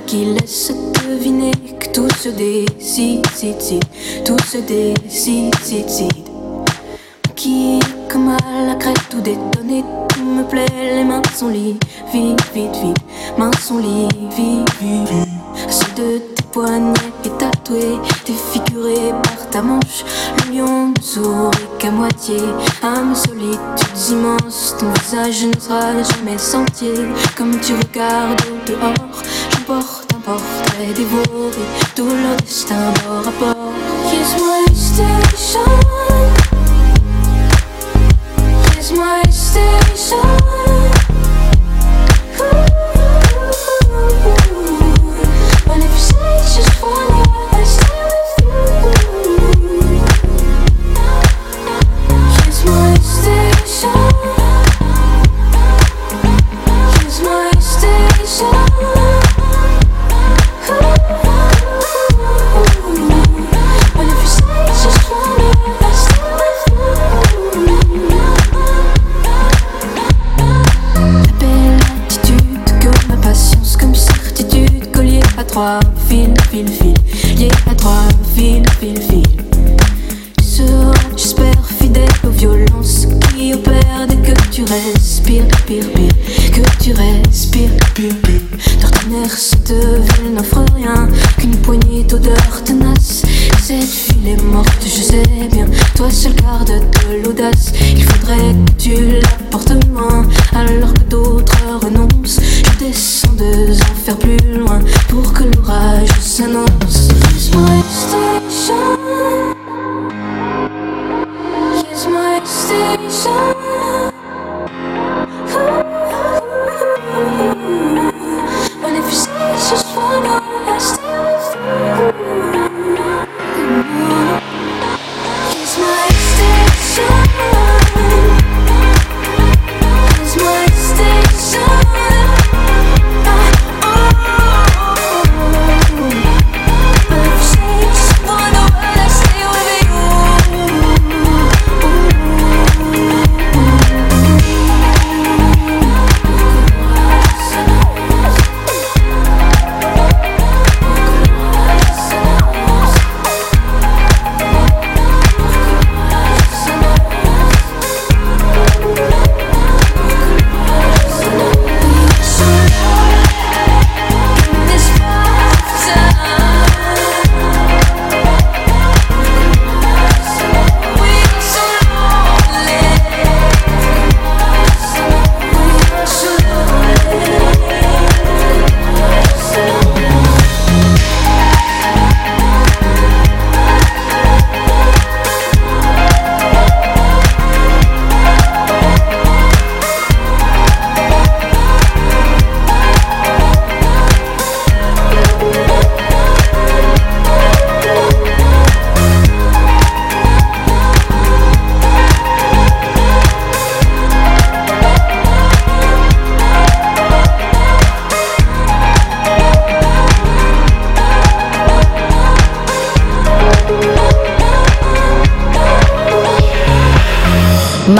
Qui laisse deviner que tout se décide, cide, cide, tout se décide, cide, cide. Qui comme à la crête, tout détonné, tout me plaît, les mains sont liées, vite, vite, vite, mains sont liées, vite, vite, vite. Ceux de tes poignets est tatoué, défiguré par ta manche. Le lion sourit qu'à moitié, âme solitudes immenses, ton visage ne sera jamais sentier. Comme tu regardes dehors, j'emporte un portrait dévoré, tout leur destin bord à bord. Here's my station.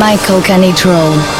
Michael Canitro.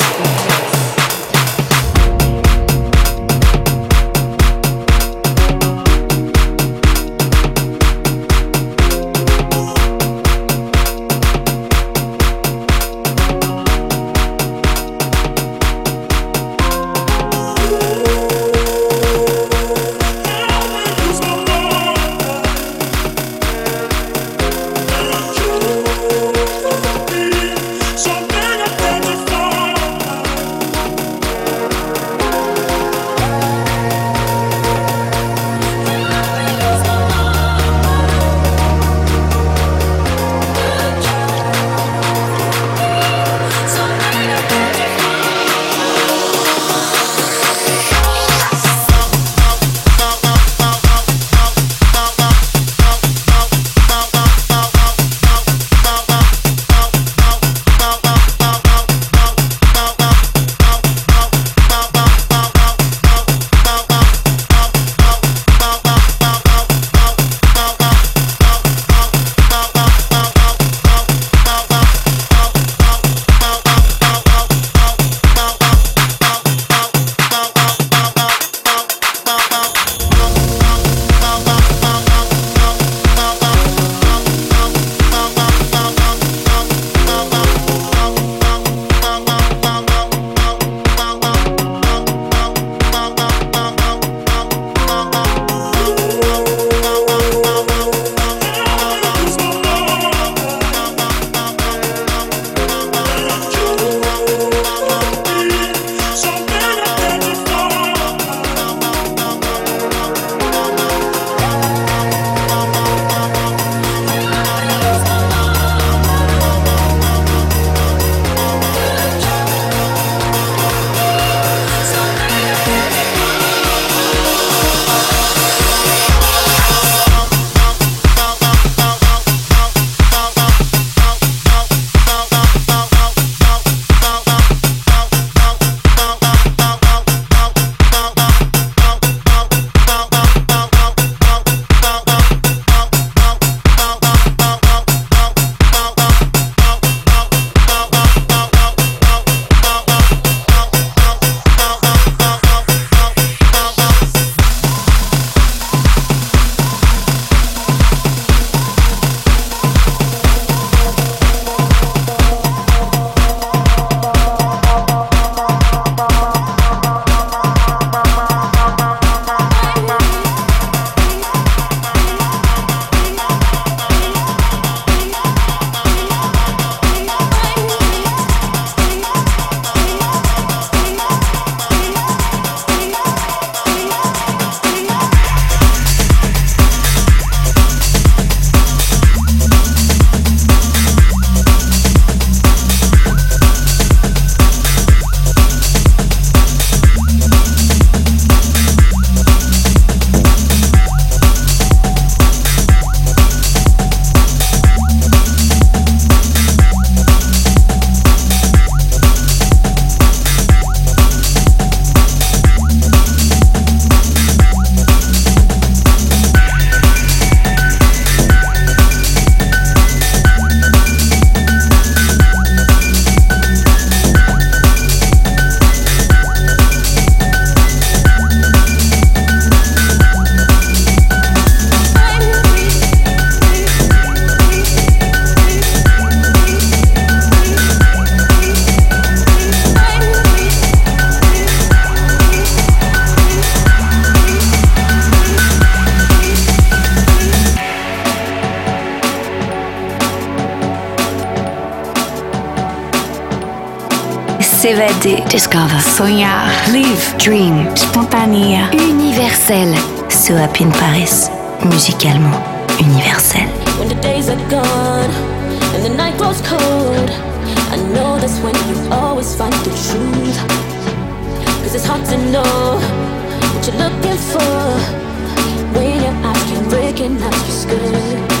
S'évader. Discover. Sonhar. Live. Dream. Spontanea. Universel. So Happy in Paris. Musicalement universel. When the days are gone and the night grows cold, I know that's when you always find the truth. Cause it's hard to know what you're looking for when your eyes can recognize your skirt.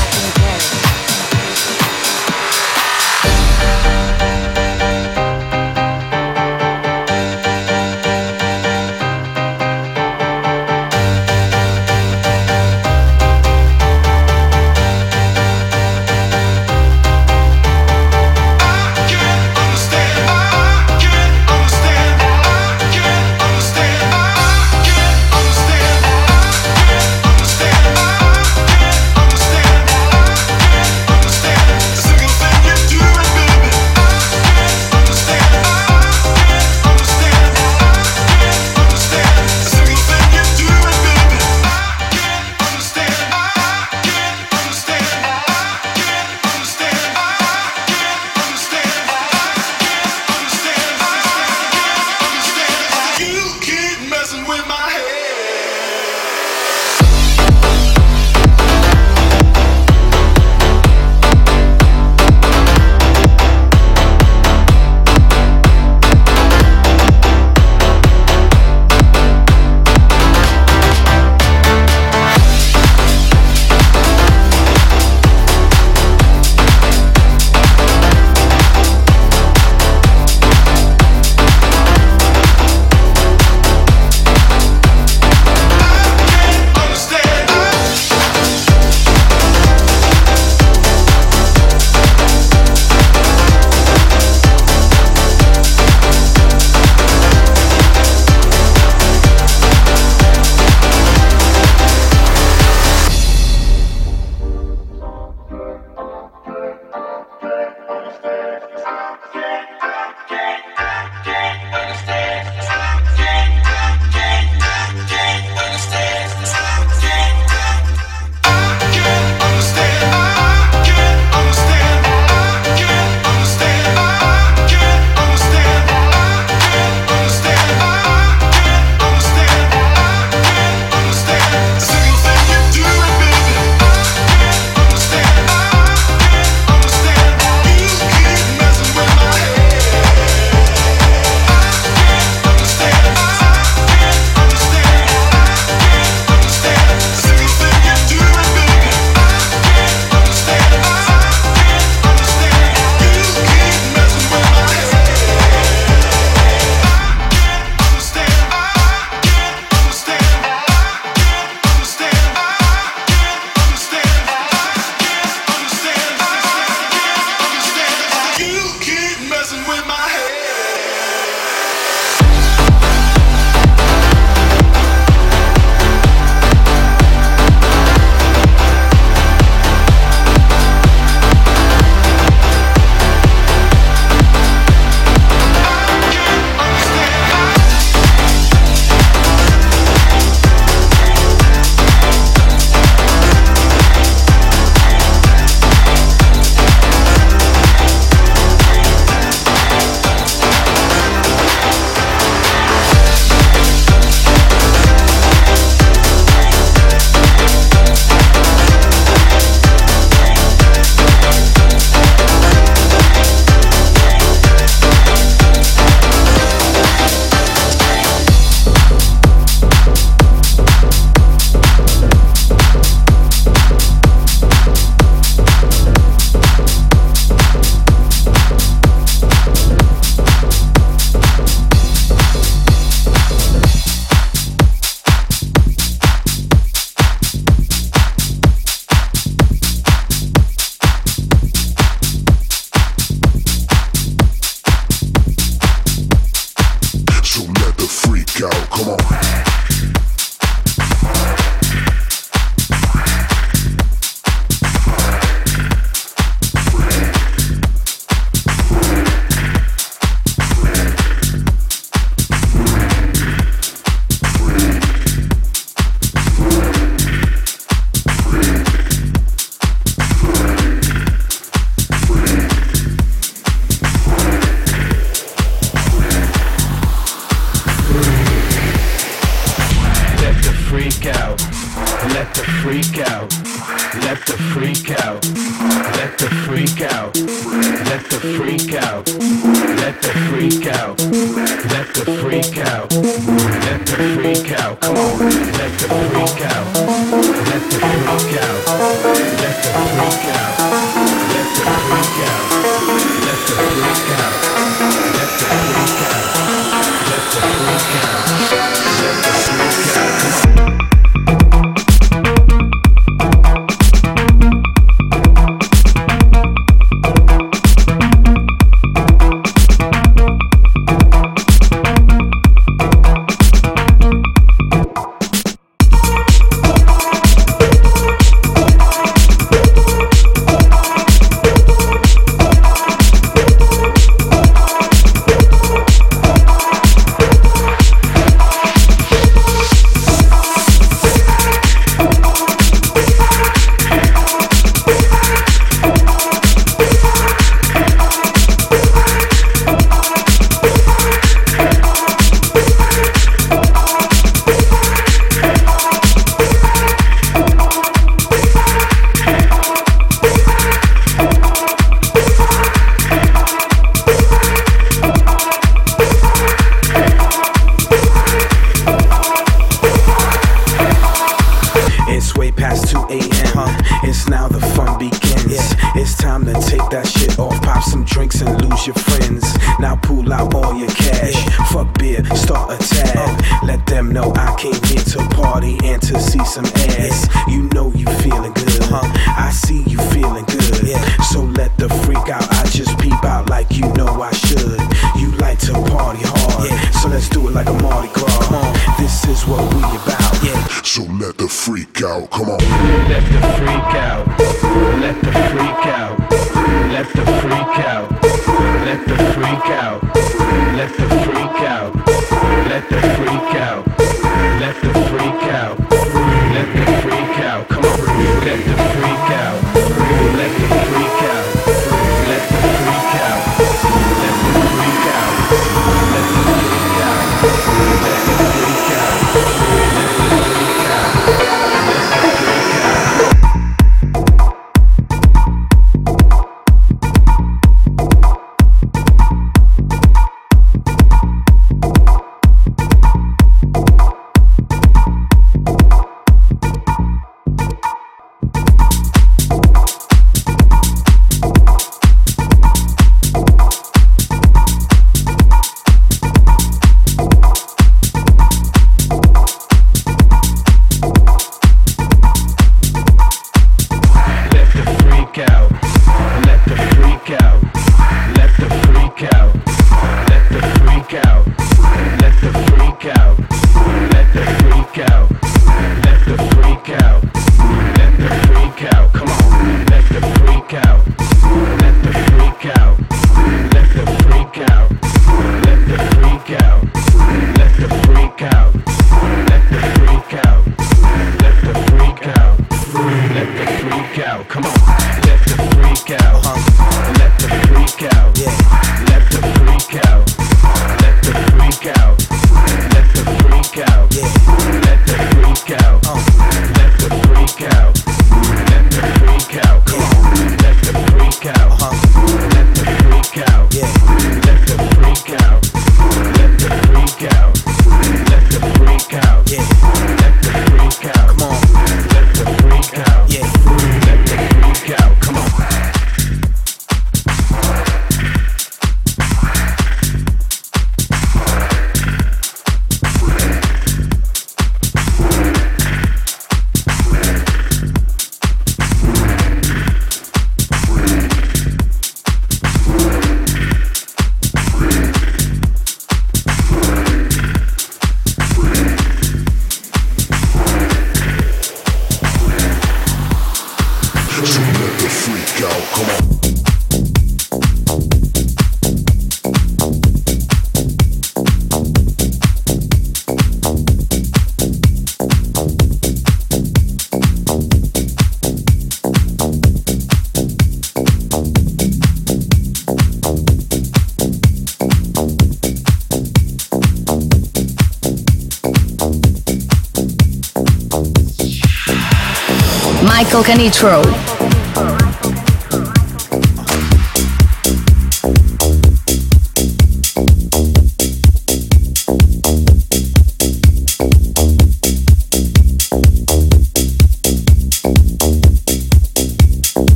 Michael Canitro.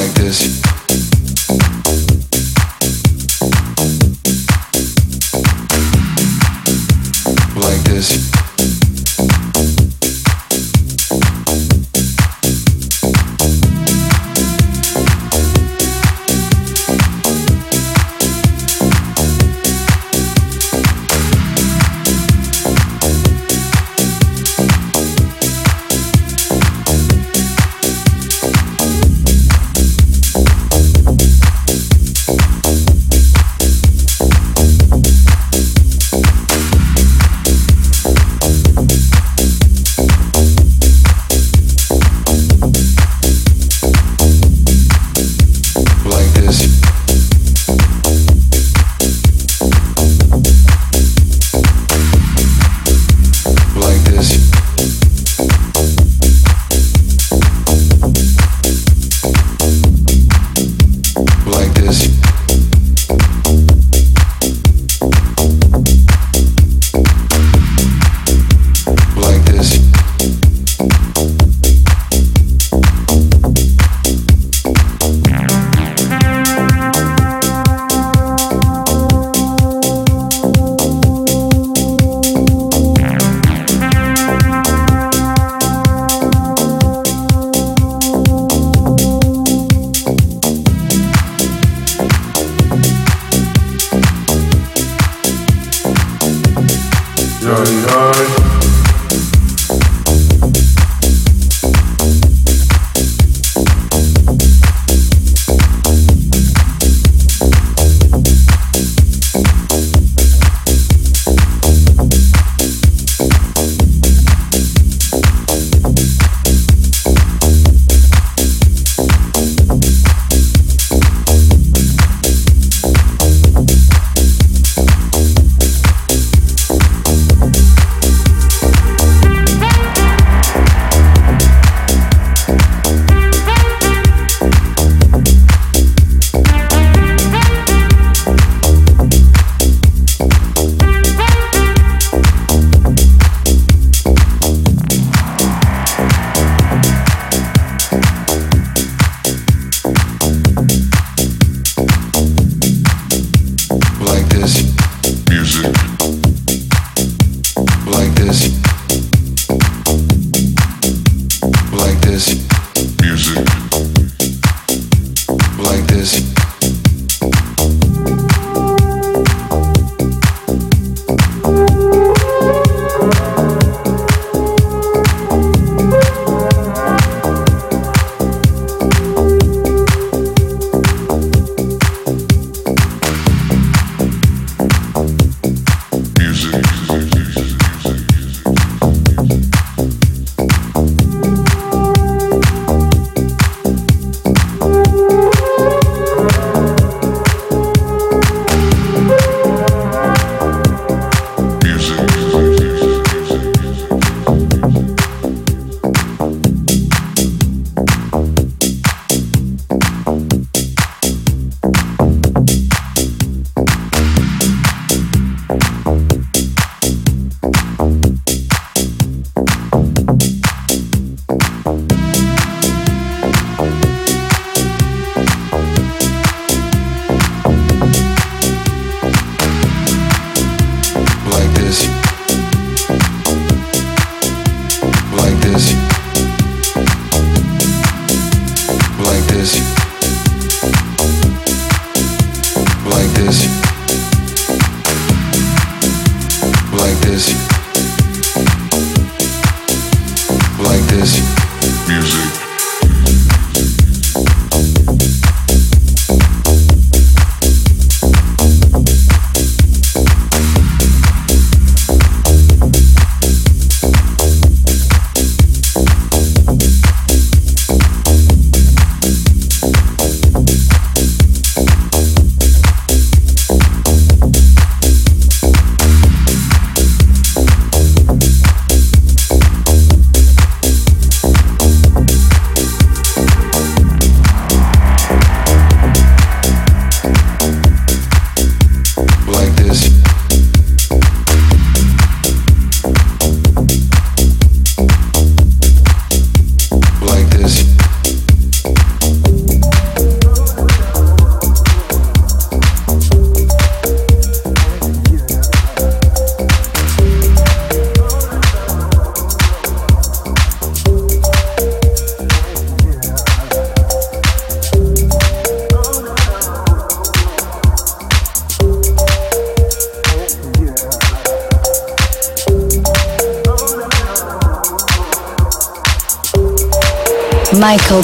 like this.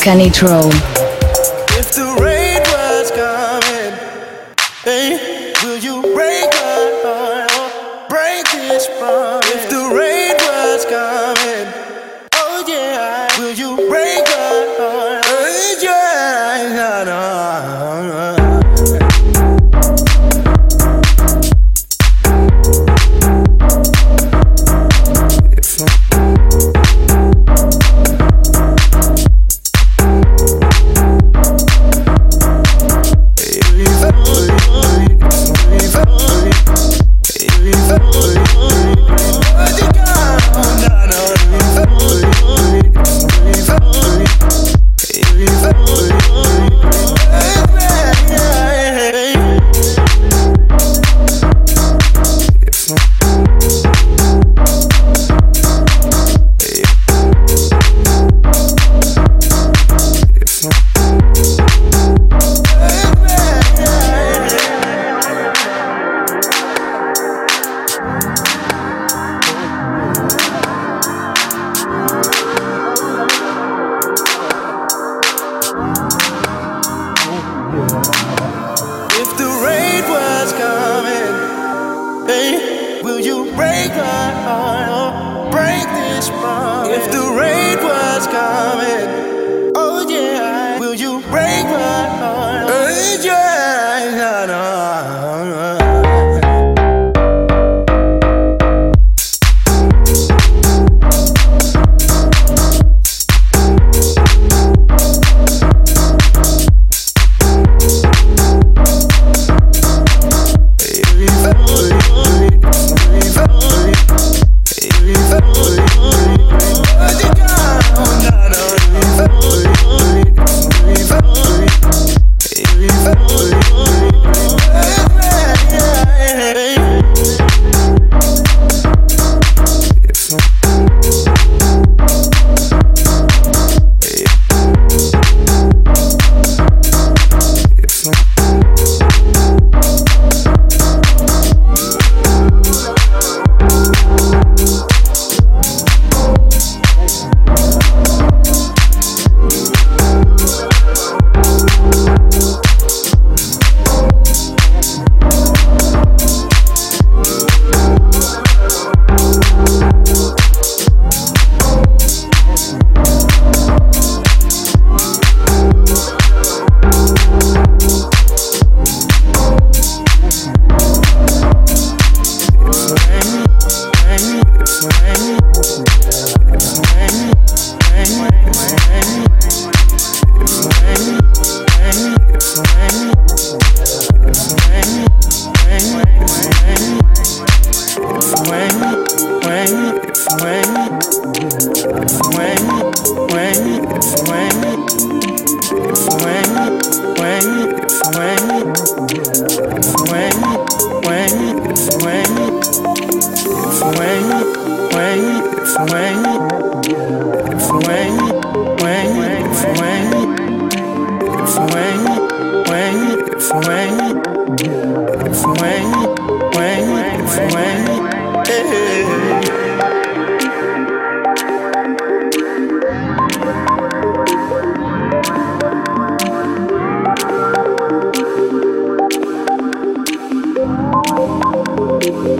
Canitro.